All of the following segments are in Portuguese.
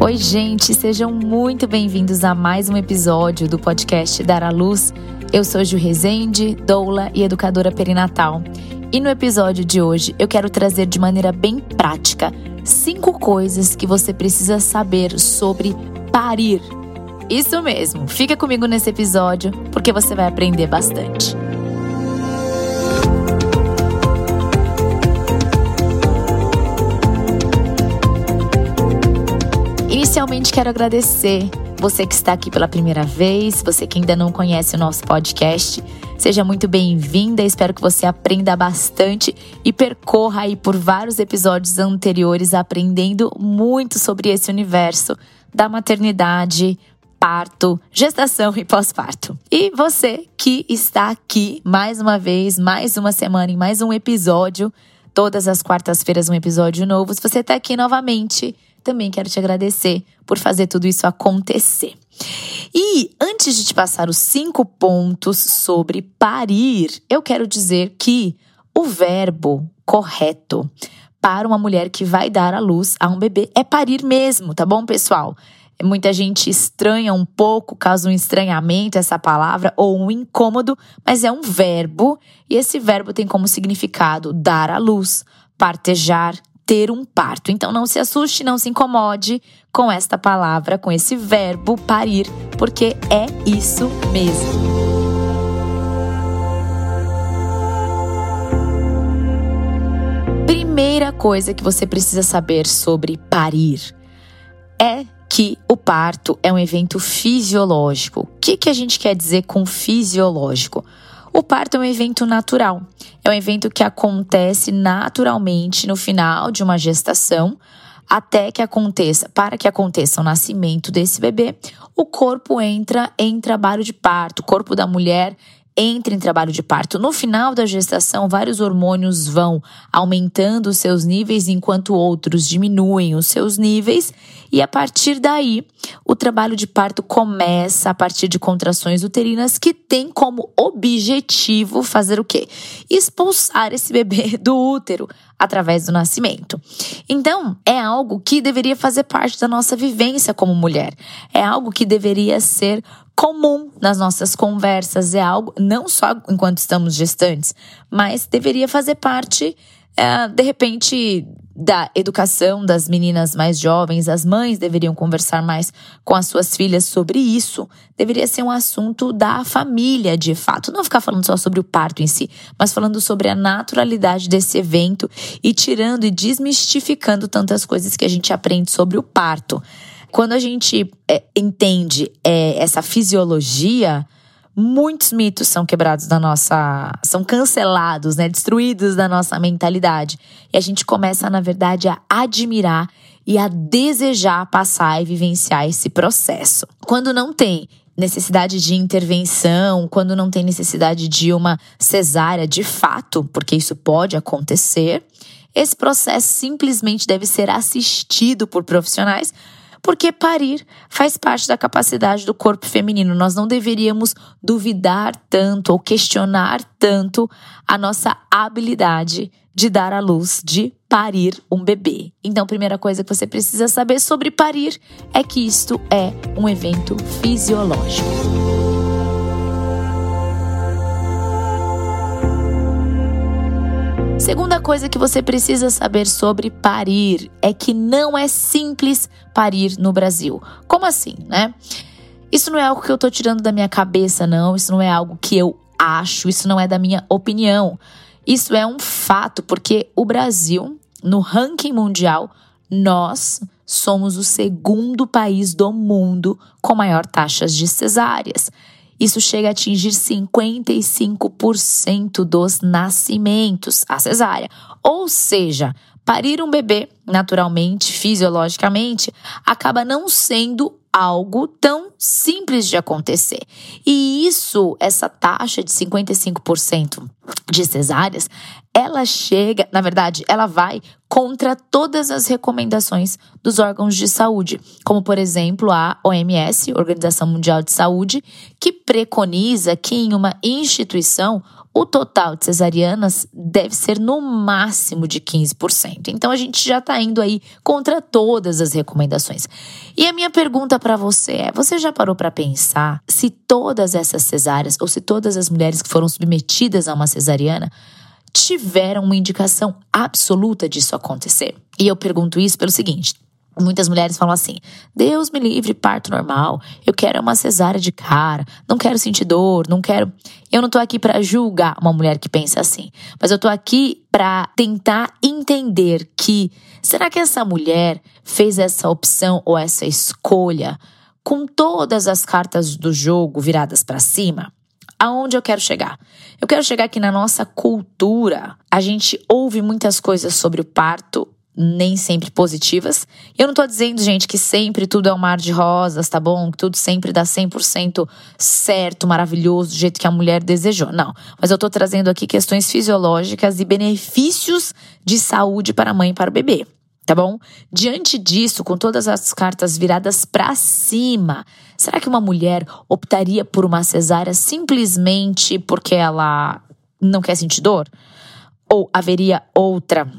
Oi, gente, sejam muito bem-vindos a mais um episódio do podcast Dar à Luz. Eu sou Ju Rezende, doula e educadora perinatal. E no episódio de hoje eu quero trazer de maneira bem prática cinco coisas que você precisa saber sobre parir. Isso mesmo, fica comigo nesse episódio porque você vai aprender bastante. Inicialmente quero agradecer você que está aqui pela primeira vez, você que ainda não conhece o nosso podcast. Seja muito bem-vinda, espero que você aprenda bastante e percorra aí por vários episódios anteriores aprendendo muito sobre esse universo da maternidade, parto, gestação e pós-parto. E você que está aqui mais uma vez, mais uma semana em mais um episódio, todas as quartas-feiras um episódio novo. Se você está aqui novamente, também quero te agradecer por fazer tudo isso acontecer. E antes de te passar os cinco pontos sobre parir, eu quero dizer que o verbo correto para uma mulher que vai dar à luz a um bebê é parir mesmo, tá bom, pessoal? Muita gente estranha um pouco, causa um estranhamento essa palavra ou um incômodo, mas é um verbo e esse verbo tem como significado dar à luz, partejar, ter um parto. Então não se assuste, não se incomode com esta palavra, com esse verbo parir, porque é isso mesmo. Primeira coisa que você precisa saber sobre parir é que o parto é um evento fisiológico. O que, que a gente quer dizer com fisiológico? O parto é um evento natural. É um evento que acontece naturalmente no final de uma gestação, até que aconteça, para que aconteça o nascimento desse bebê, o corpo entra em trabalho de parto. O corpo da mulher entra em trabalho de parto. No final da gestação, vários hormônios vão aumentando os seus níveis, enquanto outros diminuem os seus níveis, e a partir daí, o trabalho de parto começa a partir de contrações uterinas que tem como objetivo fazer o quê? Expulsar esse bebê do útero através do nascimento. Então, é algo que deveria fazer parte da nossa vivência como mulher. É algo que deveria ser comum nas nossas conversas, é algo não só enquanto estamos gestantes, mas deveria fazer parte, é, de repente, da educação das meninas mais jovens, as mães deveriam conversar mais com as suas filhas sobre isso. Deveria ser um assunto da família, de fato. Não ficar falando só sobre o parto em si, mas falando sobre a naturalidade desse evento e tirando e desmistificando tantas coisas que a gente aprende sobre o parto. Quando a gente é, entende é, essa fisiologia, muitos mitos são quebrados da nossa. são cancelados, né? Destruídos da nossa mentalidade. E a gente começa, na verdade, a admirar e a desejar passar e vivenciar esse processo. Quando não tem necessidade de intervenção, quando não tem necessidade de uma cesárea de fato, porque isso pode acontecer, esse processo simplesmente deve ser assistido por profissionais porque parir faz parte da capacidade do corpo feminino. Nós não deveríamos duvidar tanto ou questionar tanto a nossa habilidade de dar à luz, de parir um bebê. Então, a primeira coisa que você precisa saber sobre parir é que isto é um evento fisiológico. Segunda coisa que você precisa saber sobre parir é que não é simples parir no Brasil. Como assim, né? Isso não é algo que eu tô tirando da minha cabeça, não. Isso não é algo que eu acho, isso não é da minha opinião. Isso é um fato, porque o Brasil, no ranking mundial, nós somos o segundo país do mundo com maior taxas de cesáreas. Isso chega a atingir 55% dos nascimentos, a cesárea. Ou seja, parir um bebê, naturalmente, fisiologicamente, acaba não sendo algo tão simples de acontecer. E isso, essa taxa de 55% de cesáreas, ela chega, na verdade, ela vai contra todas as recomendações dos órgãos de saúde, como por exemplo a OMS, Organização Mundial de Saúde, que preconiza que em uma instituição o total de cesarianas deve ser no máximo de 15%. Então a gente já está indo aí contra todas as recomendações. E a minha pergunta para você é: você já parou para pensar se todas essas cesáreas ou se todas as mulheres que foram submetidas a uma cesariana tiveram uma indicação absoluta disso acontecer? E eu pergunto isso pelo seguinte: Muitas mulheres falam assim: Deus me livre, parto normal. Eu quero uma cesárea de cara. Não quero sentir dor, não quero. Eu não tô aqui para julgar uma mulher que pensa assim, mas eu tô aqui para tentar entender que será que essa mulher fez essa opção ou essa escolha com todas as cartas do jogo viradas para cima? Aonde eu quero chegar? Eu quero chegar que na nossa cultura a gente ouve muitas coisas sobre o parto nem sempre positivas. Eu não tô dizendo, gente, que sempre tudo é um mar de rosas, tá bom? Que tudo sempre dá 100% certo, maravilhoso, do jeito que a mulher desejou. Não. Mas eu tô trazendo aqui questões fisiológicas e benefícios de saúde para a mãe e para o bebê. Tá bom? Diante disso, com todas as cartas viradas para cima, será que uma mulher optaria por uma cesárea simplesmente porque ela não quer sentir dor? Ou haveria outra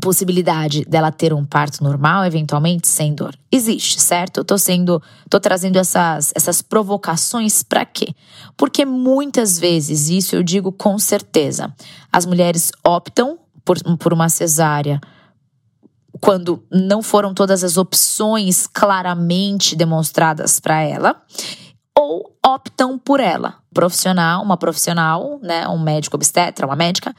possibilidade dela ter um parto normal, eventualmente, sem dor. Existe, certo? Eu tô sendo, tô trazendo essas, essas provocações para quê? Porque muitas vezes, isso eu digo com certeza, as mulheres optam por, por uma cesárea quando não foram todas as opções claramente demonstradas para ela, ou optam por ela. Profissional, uma profissional, né, um médico obstetra, uma médica,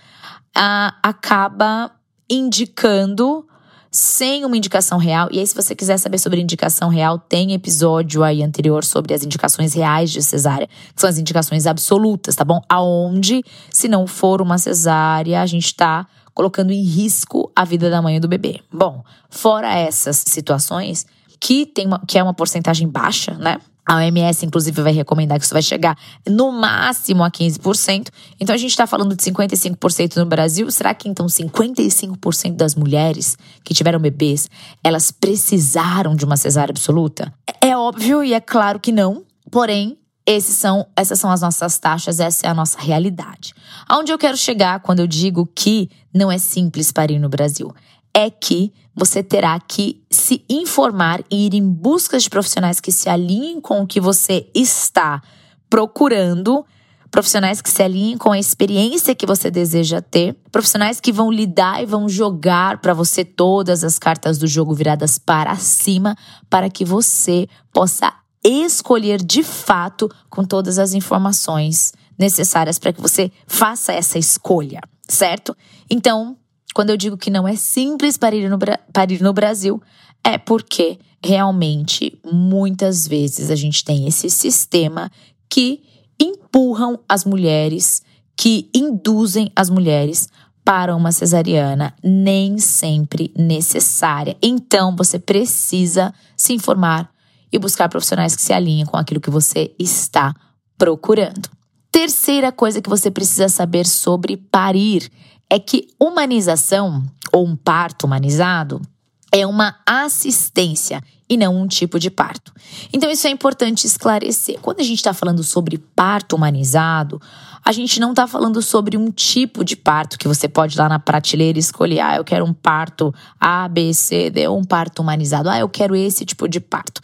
a, acaba indicando sem uma indicação real. E aí, se você quiser saber sobre indicação real, tem episódio aí anterior sobre as indicações reais de cesárea, que são as indicações absolutas, tá bom? Aonde, se não for uma cesárea, a gente tá colocando em risco a vida da mãe e do bebê. Bom, fora essas situações, que, tem uma, que é uma porcentagem baixa, né? A OMS, inclusive, vai recomendar que isso vai chegar no máximo a 15%. Então, a gente está falando de 55% no Brasil. Será que então 55% das mulheres que tiveram bebês, elas precisaram de uma cesárea absoluta? É óbvio e é claro que não. Porém, esses são, essas são as nossas taxas, essa é a nossa realidade. Aonde eu quero chegar quando eu digo que não é simples parir no Brasil? É que você terá que se informar e ir em busca de profissionais que se alinhem com o que você está procurando, profissionais que se alinhem com a experiência que você deseja ter, profissionais que vão lidar e vão jogar para você todas as cartas do jogo viradas para cima, para que você possa escolher de fato com todas as informações necessárias para que você faça essa escolha, certo? Então, quando eu digo que não é simples parir no, parir no Brasil, é porque realmente muitas vezes a gente tem esse sistema que empurram as mulheres, que induzem as mulheres para uma cesariana nem sempre necessária. Então você precisa se informar e buscar profissionais que se alinhem com aquilo que você está procurando. Terceira coisa que você precisa saber sobre parir é que humanização, ou um parto humanizado, é uma assistência e não um tipo de parto. Então, isso é importante esclarecer. Quando a gente está falando sobre parto humanizado, a gente não está falando sobre um tipo de parto que você pode ir lá na prateleira e escolher. Ah, eu quero um parto A, B, C, D, ou um parto humanizado. Ah, eu quero esse tipo de parto.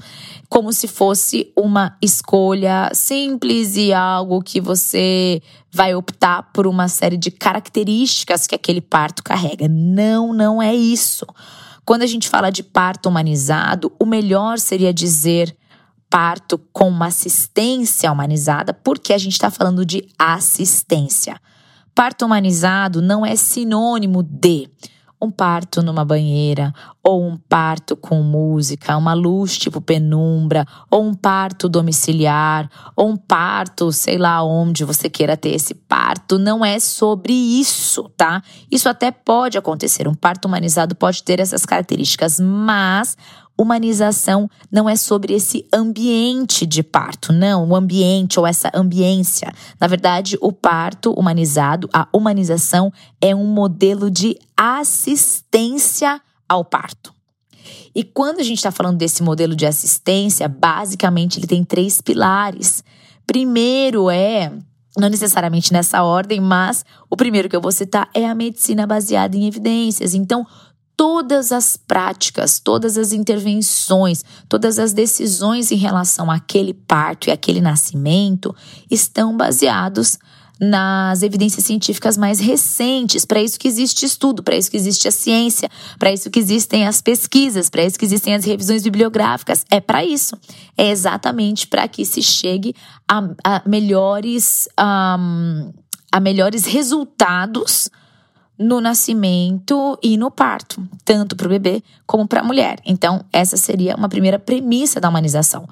Como se fosse uma escolha simples e algo que você vai optar por uma série de características que aquele parto carrega. Não, não é isso. Quando a gente fala de parto humanizado, o melhor seria dizer parto com uma assistência humanizada, porque a gente está falando de assistência. Parto humanizado não é sinônimo de um parto numa banheira, ou um parto com música, uma luz tipo penumbra, ou um parto domiciliar, ou um parto, sei lá onde você queira ter esse parto, não é sobre isso, tá? Isso até pode acontecer, um parto humanizado pode ter essas características, mas humanização não é sobre esse ambiente de parto, não, o ambiente ou essa ambiência. Na verdade, o parto humanizado, a humanização, é um modelo de assistência ao parto. E quando a gente está falando desse modelo de assistência, basicamente ele tem três pilares. Primeiro é não necessariamente nessa ordem, mas o primeiro que eu vou citar é a medicina baseada em evidências. Então, todas as práticas, todas as intervenções, todas as decisões em relação àquele parto e aquele nascimento estão baseados nas evidências científicas mais recentes. Para isso que existe estudo, para isso que existe a ciência, para isso que existem as pesquisas, para isso que existem as revisões bibliográficas. É para isso. É exatamente para que se chegue a, a melhores, um, a melhores resultados no nascimento e no parto, tanto para o bebê como para a mulher. Então, essa seria uma primeira premissa da humanização.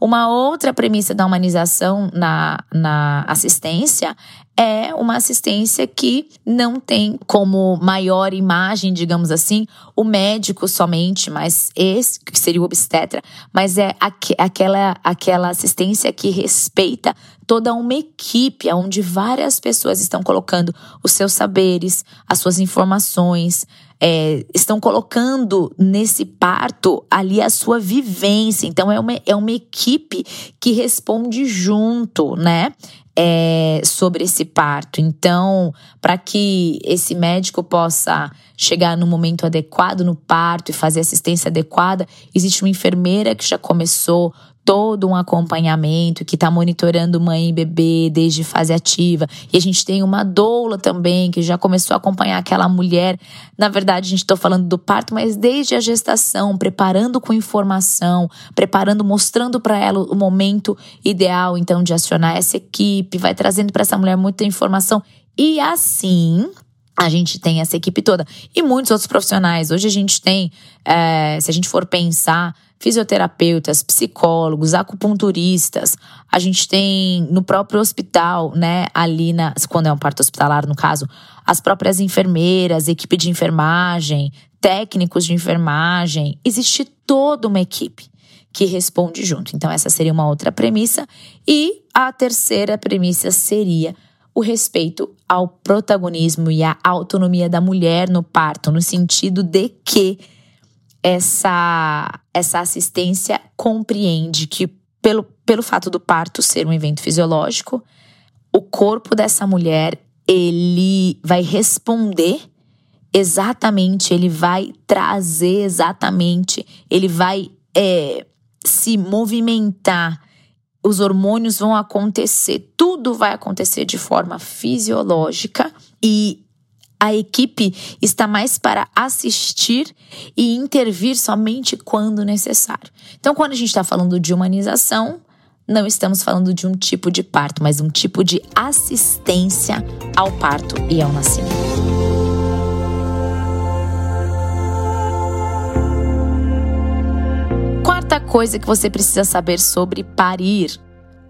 Uma outra premissa da humanização na, na assistência é uma assistência que não tem como maior imagem, digamos assim, o médico somente, mas esse que seria o obstetra, mas é aqu aquela, aquela assistência que respeita toda uma equipe, onde várias pessoas estão colocando os seus saberes, as suas informações, é, estão colocando nesse parto ali a sua vivência. Então, é uma, é uma equipe que responde junto, né? É, sobre esse parto. Então, para que esse médico possa chegar no momento adequado no parto e fazer assistência adequada, existe uma enfermeira que já começou todo um acompanhamento que está monitorando mãe e bebê desde fase ativa. E a gente tem uma doula também que já começou a acompanhar aquela mulher. Na verdade, a gente está falando do parto, mas desde a gestação, preparando com informação, preparando, mostrando para ela o momento ideal, então, de acionar essa equipe, vai trazendo para essa mulher muita informação. E assim, a gente tem essa equipe toda. E muitos outros profissionais. Hoje a gente tem, é, se a gente for pensar, fisioterapeutas, psicólogos, acupunturistas. A gente tem no próprio hospital, né, ali na, quando é um parto hospitalar, no caso, as próprias enfermeiras, equipe de enfermagem, técnicos de enfermagem. Existe toda uma equipe que responde junto. Então, essa seria uma outra premissa. E a terceira premissa seria o respeito ao protagonismo e à autonomia da mulher no parto, no sentido de que essa, essa assistência compreende que, pelo, pelo fato do parto ser um evento fisiológico, o corpo dessa mulher ele vai responder exatamente, ele vai trazer exatamente, ele vai é, se movimentar os hormônios vão acontecer, tudo vai acontecer de forma fisiológica e a equipe está mais para assistir e intervir somente quando necessário. Então, quando a gente está falando de humanização, não estamos falando de um tipo de parto, mas um tipo de assistência ao parto e ao nascimento. Quarta coisa que você precisa saber sobre parir.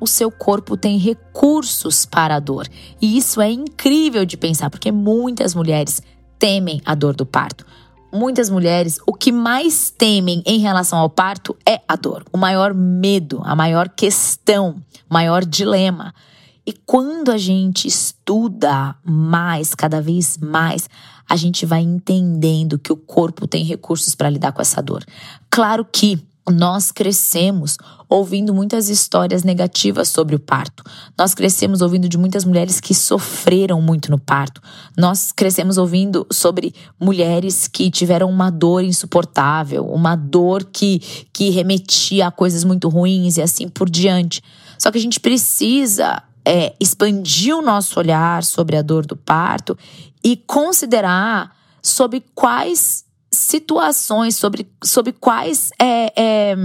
O seu corpo tem recursos para a dor. E isso é incrível de pensar, porque muitas mulheres temem a dor do parto. Muitas mulheres, o que mais temem em relação ao parto é a dor. O maior medo, a maior questão, o maior dilema. E quando a gente estuda mais, cada vez mais, a gente vai entendendo que o corpo tem recursos para lidar com essa dor. Claro que nós crescemos ouvindo muitas histórias negativas sobre o parto. Nós crescemos ouvindo de muitas mulheres que sofreram muito no parto. Nós crescemos ouvindo sobre mulheres que tiveram uma dor insuportável, uma dor que, que remetia a coisas muito ruins e assim por diante. Só que a gente precisa é, expandir o nosso olhar sobre a dor do parto e considerar sobre quais situações, sobre, sobre quais é, é,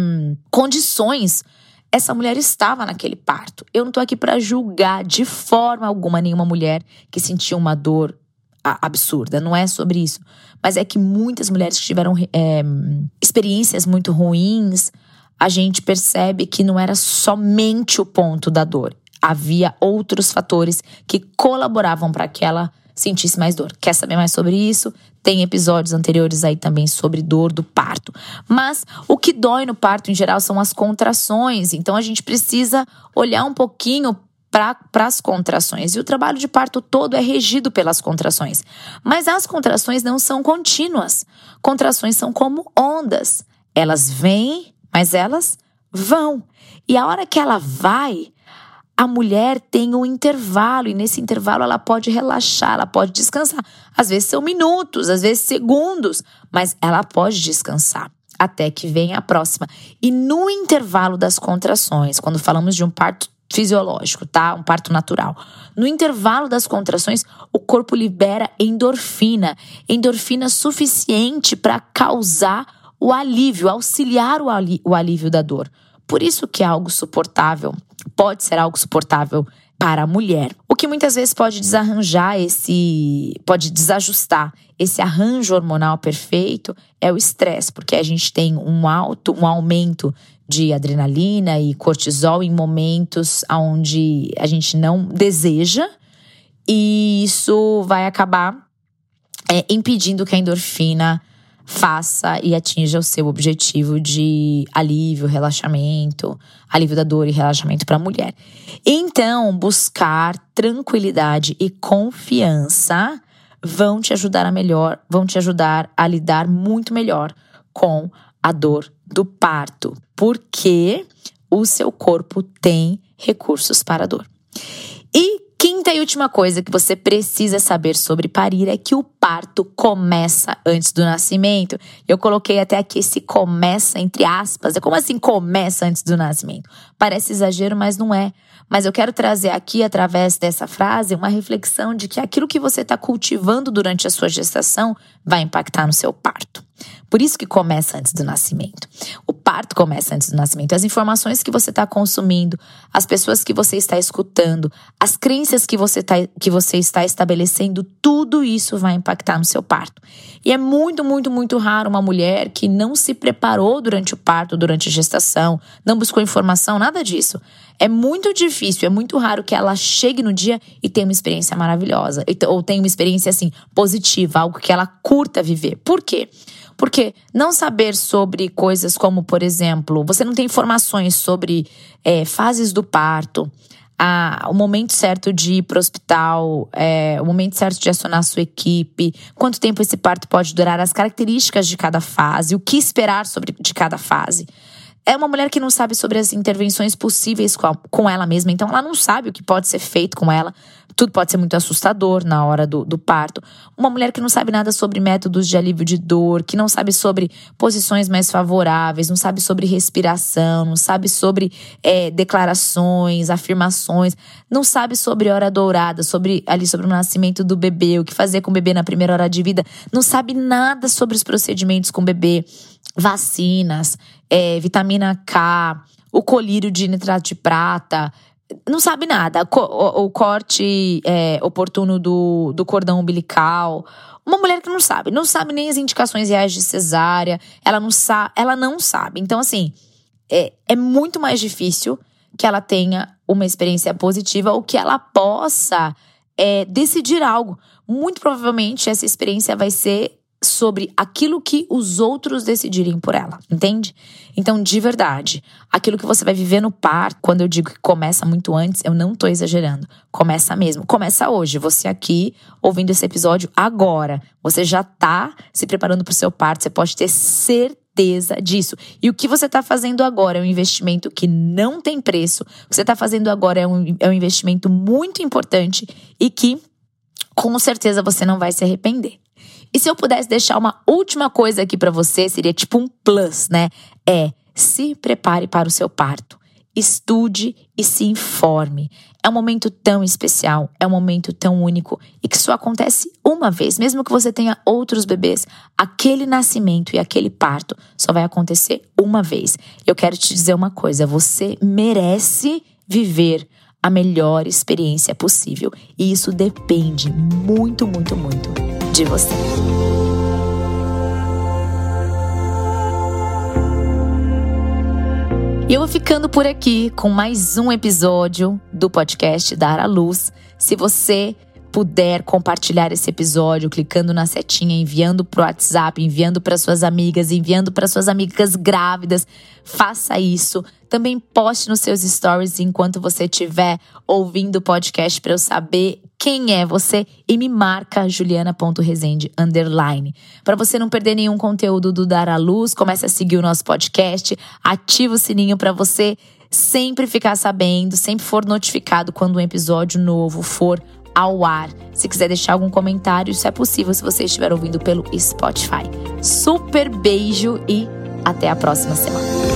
condições essa mulher estava naquele parto. Eu não estou aqui para julgar de forma alguma nenhuma mulher que sentiu uma dor absurda, não é sobre isso. Mas é que muitas mulheres que tiveram é, experiências muito ruins, a gente percebe que não era somente o ponto da dor. Havia outros fatores que colaboravam para que ela sentisse mais dor. Quer saber mais sobre isso? Tem episódios anteriores aí também sobre dor do parto. Mas o que dói no parto em geral são as contrações. Então a gente precisa olhar um pouquinho para as contrações. E o trabalho de parto todo é regido pelas contrações. Mas as contrações não são contínuas. Contrações são como ondas. Elas vêm, mas elas vão. E a hora que ela vai, a mulher tem um intervalo e nesse intervalo ela pode relaxar, ela pode descansar. Às vezes são minutos, às vezes segundos, mas ela pode descansar até que venha a próxima. E no intervalo das contrações, quando falamos de um parto fisiológico, tá? Um parto natural. No intervalo das contrações, o corpo libera endorfina, endorfina suficiente para causar o alívio, auxiliar o, alívio da dor. Por isso que algo suportável, pode ser algo suportável para a mulher. O que muitas vezes pode desarranjar esse, pode desajustar esse arranjo hormonal perfeito é o estresse, porque a gente tem um alto, um aumento de adrenalina e cortisol em momentos onde a gente não deseja, e isso vai acabar é, impedindo que a endorfina faça e atinja o seu objetivo de alívio, relaxamento, alívio da dor e relaxamento para a mulher. Então, buscar tranquilidade e confiança vão te ajudar a melhor, vão te ajudar a lidar muito melhor com a dor do parto, porque o seu corpo tem recursos para a dor. E quinta e última coisa que você precisa saber sobre parir é que o parto começa antes do nascimento. Eu coloquei até aqui esse começa entre aspas. É como assim começa antes do nascimento? Parece exagero, mas não é. Mas eu quero trazer aqui, através dessa frase, uma reflexão de que aquilo que você está cultivando durante a sua gestação vai impactar no seu parto. Por isso que começa antes do nascimento. O parto começa antes do nascimento. As informações que você está consumindo, as pessoas que você está escutando, as crenças que você, tá, que você está estabelecendo, tudo isso vai impactar no seu parto. E é muito, muito, muito raro uma mulher que não se preparou durante o parto, durante a gestação, não buscou informação, nada disso. É muito difícil, é muito raro que ela chegue no dia e tenha uma experiência maravilhosa, ou tenha uma experiência assim positiva, algo que ela curta viver. Por quê? Porque não saber sobre coisas como, por exemplo, você não tem informações sobre é, fases do parto, a, o momento certo de ir para o hospital, é, o momento certo de acionar a sua equipe, quanto tempo esse parto pode durar, as características de cada fase, o que esperar sobre de cada fase. É uma mulher que não sabe sobre as intervenções possíveis com, a, com ela mesma, então ela não sabe o que pode ser feito com ela. Tudo pode ser muito assustador na hora do, do parto. Uma mulher que não sabe nada sobre métodos de alívio de dor, que não sabe sobre posições mais favoráveis, não sabe sobre respiração, não sabe sobre é, declarações, afirmações, não sabe sobre hora dourada, sobre ali sobre o nascimento do bebê, o que fazer com o bebê na primeira hora de vida, não sabe nada sobre os procedimentos com o bebê, vacinas, é, vitamina K, o colírio de nitrato de prata, não sabe nada. O, o corte é, oportuno do, do cordão umbilical. Uma mulher que não sabe, não sabe nem as indicações reais de cesárea, ela não sabe, ela não sabe. Então, assim, é, é muito mais difícil que ela tenha uma experiência positiva ou que ela possa é, decidir algo. Muito provavelmente essa experiência vai ser sobre aquilo que os outros decidirem por ela, entende? Então, de verdade, aquilo que você vai viver no par, quando eu digo que começa muito antes, eu não tô exagerando. Começa mesmo. Começa hoje. Você aqui ouvindo esse episódio agora. Você já tá se preparando para o seu parto, você pode ter certeza disso. E o que você está fazendo agora é um investimento que não tem preço. O que você está fazendo agora é um, é um investimento muito importante e que com certeza você não vai se arrepender. E se eu pudesse deixar uma última coisa aqui para você, seria tipo um plus, né? É se prepare para o seu parto. Estude e se informe. É um momento tão especial, é um momento tão único e que só acontece uma vez, mesmo que você tenha outros bebês. Aquele nascimento e aquele parto só vai acontecer uma vez. Eu quero te dizer uma coisa: você merece viver a melhor experiência possível. E isso depende muito, muito, muito de você. E eu vou ficando por aqui com mais um episódio do podcast Dar à Luz. Se você puder compartilhar esse episódio clicando na setinha, enviando pro WhatsApp, enviando para suas amigas, enviando para suas amigas grávidas, faça isso. Também poste nos seus stories enquanto você estiver ouvindo o podcast para eu saber quem é você e me marca juliana.resende underline. Para você não perder nenhum conteúdo do Dar à Luz, comece a seguir o nosso podcast, ativa o sininho para você sempre ficar sabendo, sempre for notificado quando um episódio novo for ao ar. Se quiser deixar algum comentário, isso é possível se você estiver ouvindo pelo Spotify. Super beijo e até a próxima semana.